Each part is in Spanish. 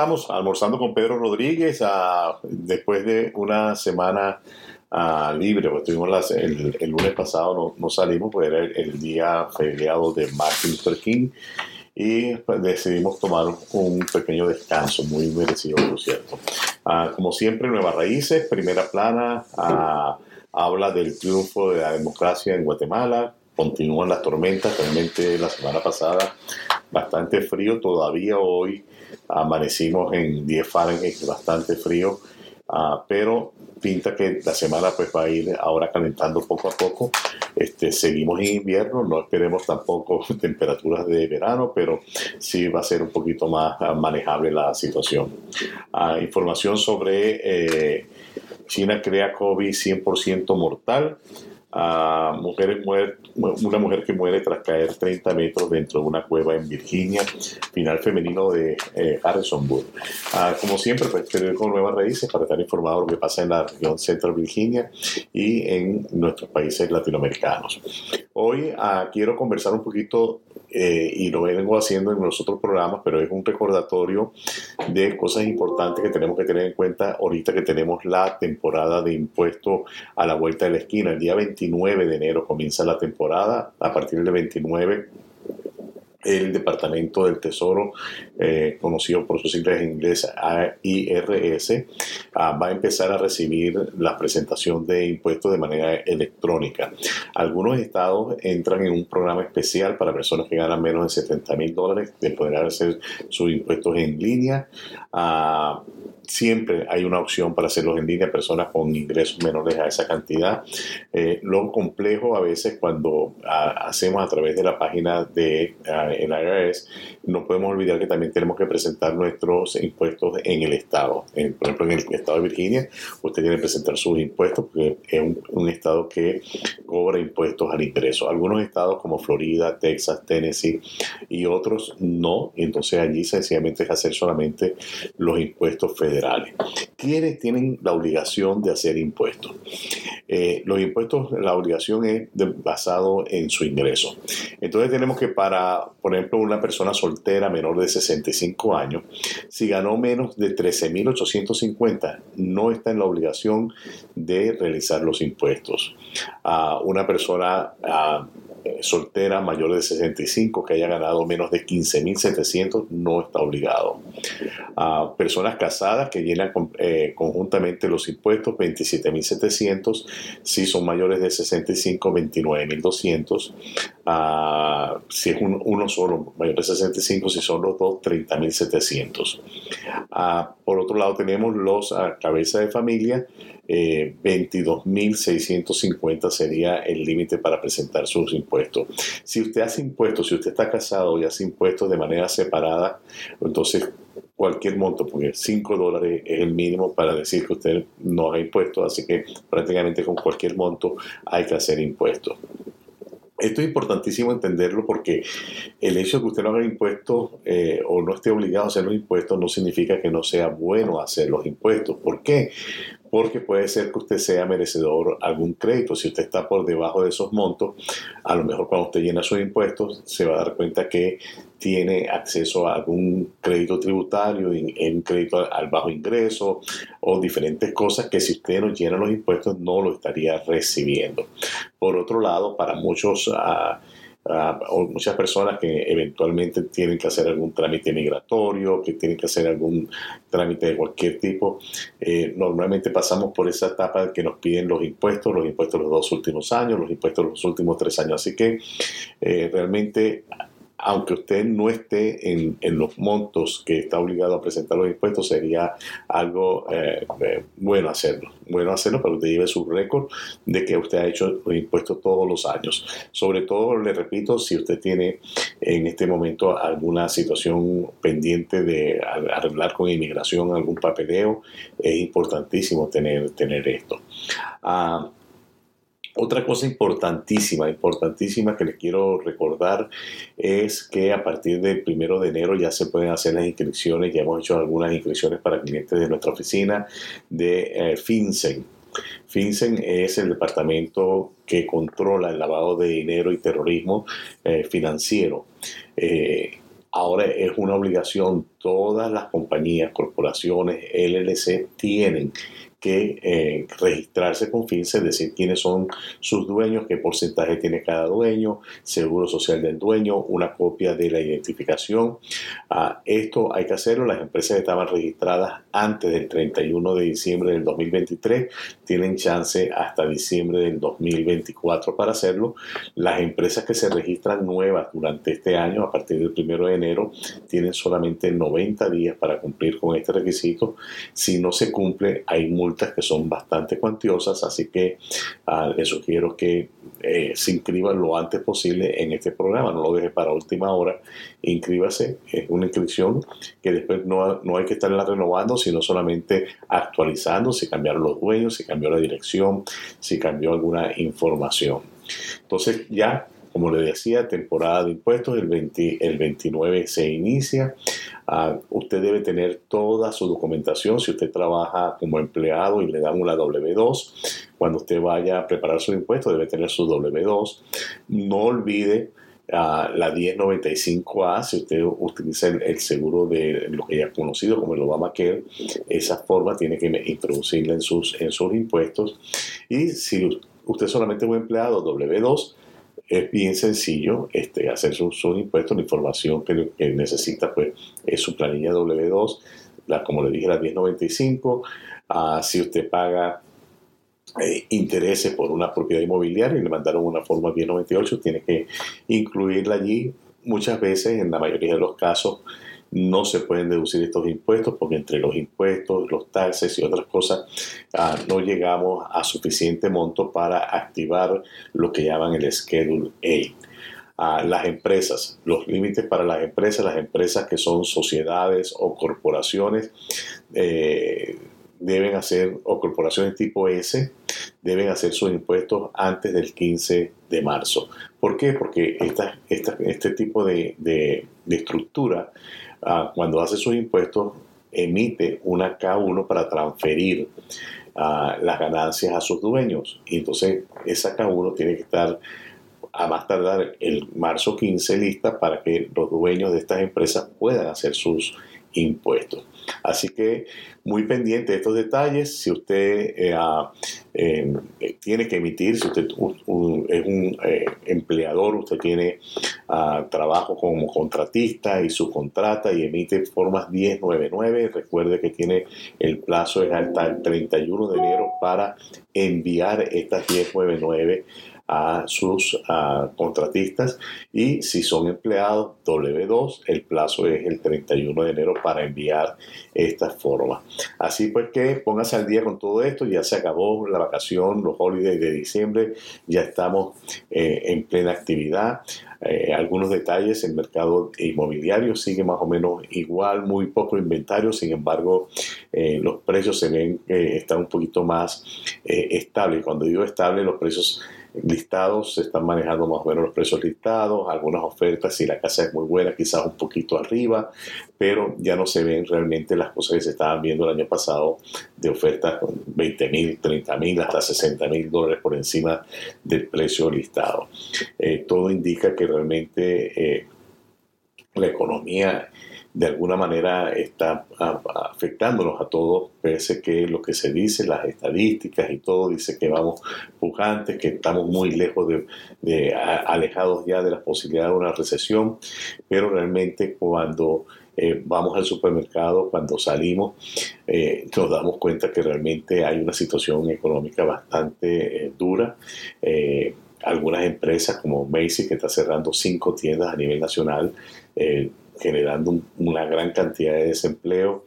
estamos almorzando con Pedro Rodríguez ah, después de una semana ah, libre. Pues tuvimos el, lunes pasado, no, salimos, pues era el, día feriado de Martin Luther King y pues, decidimos tomar un pequeño descanso, muy merecido, por cierto. Ah, como siempre, Nuevas Raíces, primera plana, habla del triunfo de la democracia en Guatemala. Continúan las tormentas, realmente la semana pasada bastante frío, todavía hoy amanecimos en 10 Fahrenheit, bastante frío, ah, pero pinta que la semana pues va a ir ahora calentando poco a poco. Este, seguimos en invierno, no esperemos tampoco temperaturas de verano, pero sí va a ser un poquito más manejable la situación. Ah, información sobre eh, China crea COVID 100% mortal a mujeres una mujer que muere tras caer 30 metros dentro de una cueva en Virginia, final femenino de eh, Harrisonburg. Ah, como siempre, pues con Nuevas Raíces para estar informado de lo que pasa en la región Central Virginia y en nuestros países latinoamericanos. Hoy ah, quiero conversar un poquito eh, y lo vengo haciendo en los otros programas, pero es un recordatorio de cosas importantes que tenemos que tener en cuenta ahorita que tenemos la temporada de impuestos a la vuelta de la esquina. El día 29 de enero comienza la temporada, a partir del 29 el Departamento del Tesoro, eh, conocido por sus siglas en inglés AIRS, ah, va a empezar a recibir la presentación de impuestos de manera electrónica. Algunos estados entran en un programa especial para personas que ganan menos de 70 mil dólares de poder hacer sus impuestos en línea. Ah, siempre hay una opción para hacerlos en línea, personas con ingresos menores a esa cantidad. Eh, lo complejo a veces cuando ah, hacemos a través de la página de ah, el IRS, no podemos olvidar que también tenemos que presentar nuestros impuestos en el estado. por ejemplo, en el estado de Virginia, usted tiene que presentar sus impuestos porque es un, estado que cobra impuestos al ingreso. Algunos estados como Florida, Texas, Tennessee y otros no. Entonces allí sencillamente es hacer solamente los impuestos federales ¿Quiénes tienen la obligación de hacer impuestos? Eh, los impuestos, la obligación es basado en su ingreso. Entonces tenemos que para, por ejemplo, una persona soltera menor de 65 años, si ganó menos de 13.850, no está en la obligación de realizar los impuestos. A una persona soltera mayor de 65 que haya ganado menos de 15.700 no está obligado. A personas casadas que llenan eh, conjuntamente los impuestos 27.700, si son mayores de 65 29.200, si es uno solo mayor de 65, si son los dos 30.700. por otro lado tenemos los a cabeza de familia eh, 22.650 sería el límite para presentar sus impuestos. Si usted hace impuestos, si usted está casado y hace impuestos de manera separada, entonces cualquier monto, porque 5 dólares es el mínimo para decir que usted no haga impuestos, así que prácticamente con cualquier monto hay que hacer impuestos. Esto es importantísimo entenderlo porque el hecho de que usted no haga impuestos eh, o no esté obligado a hacer los impuestos no significa que no sea bueno hacer los impuestos. ¿Por qué? Porque puede ser que usted sea merecedor algún crédito. Si usted está por debajo de esos montos, a lo mejor cuando usted llena sus impuestos se va a dar cuenta que tiene acceso a algún crédito tributario, en, crédito al bajo ingreso o diferentes cosas que si usted no llena los impuestos no lo estaría recibiendo. Por otro lado, para muchos... Ah, o muchas personas que eventualmente tienen que hacer algún trámite migratorio, que tienen que hacer algún trámite de cualquier tipo. Eh, normalmente pasamos por esa etapa que nos piden los impuestos, los impuestos de los dos últimos años, los impuestos de los últimos tres años. Así que eh, realmente aunque usted no esté en, los montos que está obligado a presentar los impuestos, sería algo eh, eh, bueno hacerlo. Bueno hacerlo para que usted lleve su récord de que usted ha hecho los impuestos todos los años. Sobre todo, le repito, si usted tiene en este momento alguna situación pendiente de arreglar con inmigración, algún papeleo, es importantísimo tener, tener esto. Ah, otra cosa importantísima, importantísima que les quiero recordar es que a partir del primero de enero ya se pueden hacer las inscripciones, ya hemos hecho algunas inscripciones para clientes de nuestra oficina de eh, FinCEN. FinCEN es el departamento que controla el lavado de dinero y terrorismo eh, financiero. Eh, ahora es una obligación. Todas las compañías, corporaciones, LLC tienen que eh, registrarse con FINSE, decir quiénes son sus dueños, qué porcentaje tiene cada dueño, seguro social del dueño, una copia de la identificación. Ah, esto hay que hacerlo. Las empresas que estaban registradas antes del 31 de diciembre del 2023 tienen chance hasta diciembre del 2024 para hacerlo. Las empresas que se registran nuevas durante este año, a partir del 1 de enero, tienen solamente 90 días para cumplir con este requisito. Si no se cumple, hay multas que son bastante cuantiosas, así que uh, les sugiero que eh, se inscriban lo antes posible en este programa, no lo deje para última hora, inscríbase, es una inscripción que después no, no hay que estarla renovando, sino solamente actualizando si cambiaron los dueños, si cambió la dirección, si cambió alguna información. Entonces ya como le decía, temporada de impuestos, el, 20, el 29 se inicia. Uh, usted debe tener toda su documentación. Si usted trabaja como empleado y le dan una W2, cuando usted vaya a preparar su impuesto, debe tener su W2. No olvide uh, la 1095A, si usted utiliza el, seguro de lo que ya ha conocido como el Obamacare, esa forma tiene que introducirla en sus, en sus impuestos. Y si usted solamente es un empleado W2, es bien sencillo este, hacer sus su impuestos. La información que, necesita pues, es su planilla W2, la, como le dije, la 1095. Ah, si usted paga eh, intereses por una propiedad inmobiliaria y le mandaron una forma 1098, tiene que incluirla allí. Muchas veces, en la mayoría de los casos, no se pueden deducir estos impuestos porque entre los impuestos, los taxes y otras cosas ah, no llegamos a suficiente monto para activar lo que llaman el Schedule A. las empresas, los límites para las empresas, las empresas que son sociedades o corporaciones eh, deben hacer, o corporaciones tipo S, deben hacer sus impuestos antes del 15 de marzo. ¿Por qué? Porque este tipo de, de, de estructura Ah, cuando hace sus impuestos, emite una K1 para transferir ah, las ganancias a sus dueños. Y entonces esa K1 tiene que estar a más tardar el marzo 15 lista para que los dueños de estas empresas puedan hacer sus impuestos. Así que muy pendiente de estos detalles. Si usted eh, ah, eh, tiene que emitir, si usted es un eh, empleador, usted tiene ah, trabajo como contratista y subcontrata y emite formas 1099, recuerde que tiene el plazo es hasta el 31 de enero para enviar estas 1099 a sus contratistas y si son empleados W2 el plazo es el 31 de enero para enviar esta forma. Así pues que póngase al día con todo esto, ya se acabó la vacación, los holidays de diciembre, ya estamos eh, en plena actividad. Eh, algunos detalles, el mercado inmobiliario sigue más o menos igual, muy poco inventario, sin embargo eh, los precios se ven que están un poquito más estables. Cuando digo estable, los precios listados, se están manejando más o menos los precios listados, algunas ofertas, si la casa es muy buena, quizás un poquito arriba, pero ya no se ven realmente las cosas que se estaban viendo el año pasado de ofertas con 20 mil, 30 mil, hasta 60 mil dólares por encima del precio listado. Eh, todo indica que realmente eh, la economía de alguna manera está afectándonos a todos, pese que lo que se dice, las estadísticas y todo, dice que vamos pujantes, que estamos muy lejos de, alejados ya de la posibilidad de una recesión, pero realmente cuando eh, vamos al supermercado, cuando salimos, eh, nos damos cuenta que realmente hay una situación económica bastante eh, dura. Algunas empresas como Macy's que está cerrando cinco tiendas a nivel nacional generando una gran cantidad de desempleo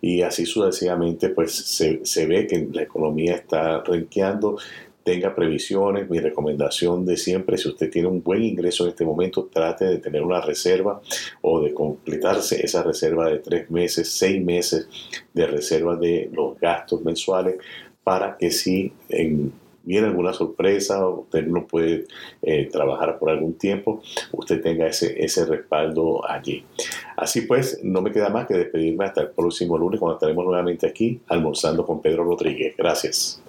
y así sucesivamente pues se, se ve que la economía está renqueando. Tenga previsiones, mi recomendación de siempre, si usted tiene un buen ingreso en este momento, trate de tener una reserva o de completarse esa reserva de tres meses, seis meses de reserva de los gastos mensuales para que si en viene alguna sorpresa, usted no puede eh, trabajar por algún tiempo, usted tenga ese, ese respaldo allí. Así pues, no me queda más que despedirme hasta el próximo lunes cuando estaremos nuevamente aquí almorzando con Pedro Rodríguez. Gracias.